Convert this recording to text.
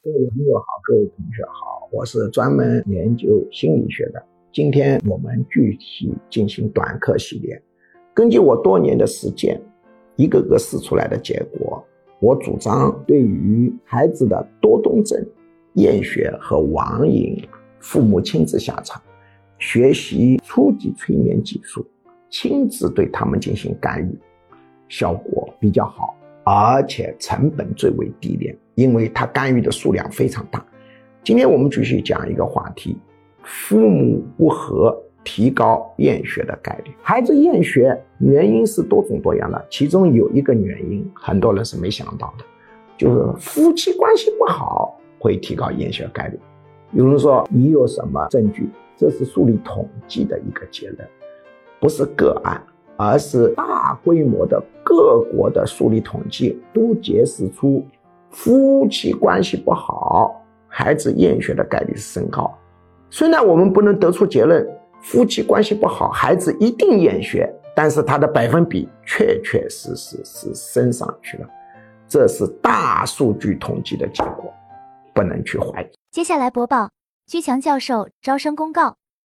各位朋友好，各位同学好，我是专门研究心理学的。今天我们具体进行短课系列。根据我多年的实践，一个个试出来的结果，我主张对于孩子的多动症、厌学和网瘾，父母亲自下场，学习初级催眠技术，亲自对他们进行干预，效果比较好。而且成本最为低廉，因为他干预的数量非常大。今天我们继续讲一个话题：父母不和提高厌学的概率。孩子厌学原因是多种多样的，其中有一个原因很多人是没想到的，就是夫妻关系不好会提高厌学概率。有人说你有什么证据？这是数理统计的一个结论，不是个案。而是大规模的各国的数理统计都揭示出，夫妻关系不好，孩子厌学的概率是升高。虽然我们不能得出结论，夫妻关系不好，孩子一定厌学，但是它的百分比确确实实是升上去了。这是大数据统计的结果，不能去怀疑。接下来播报居强教授招生公告。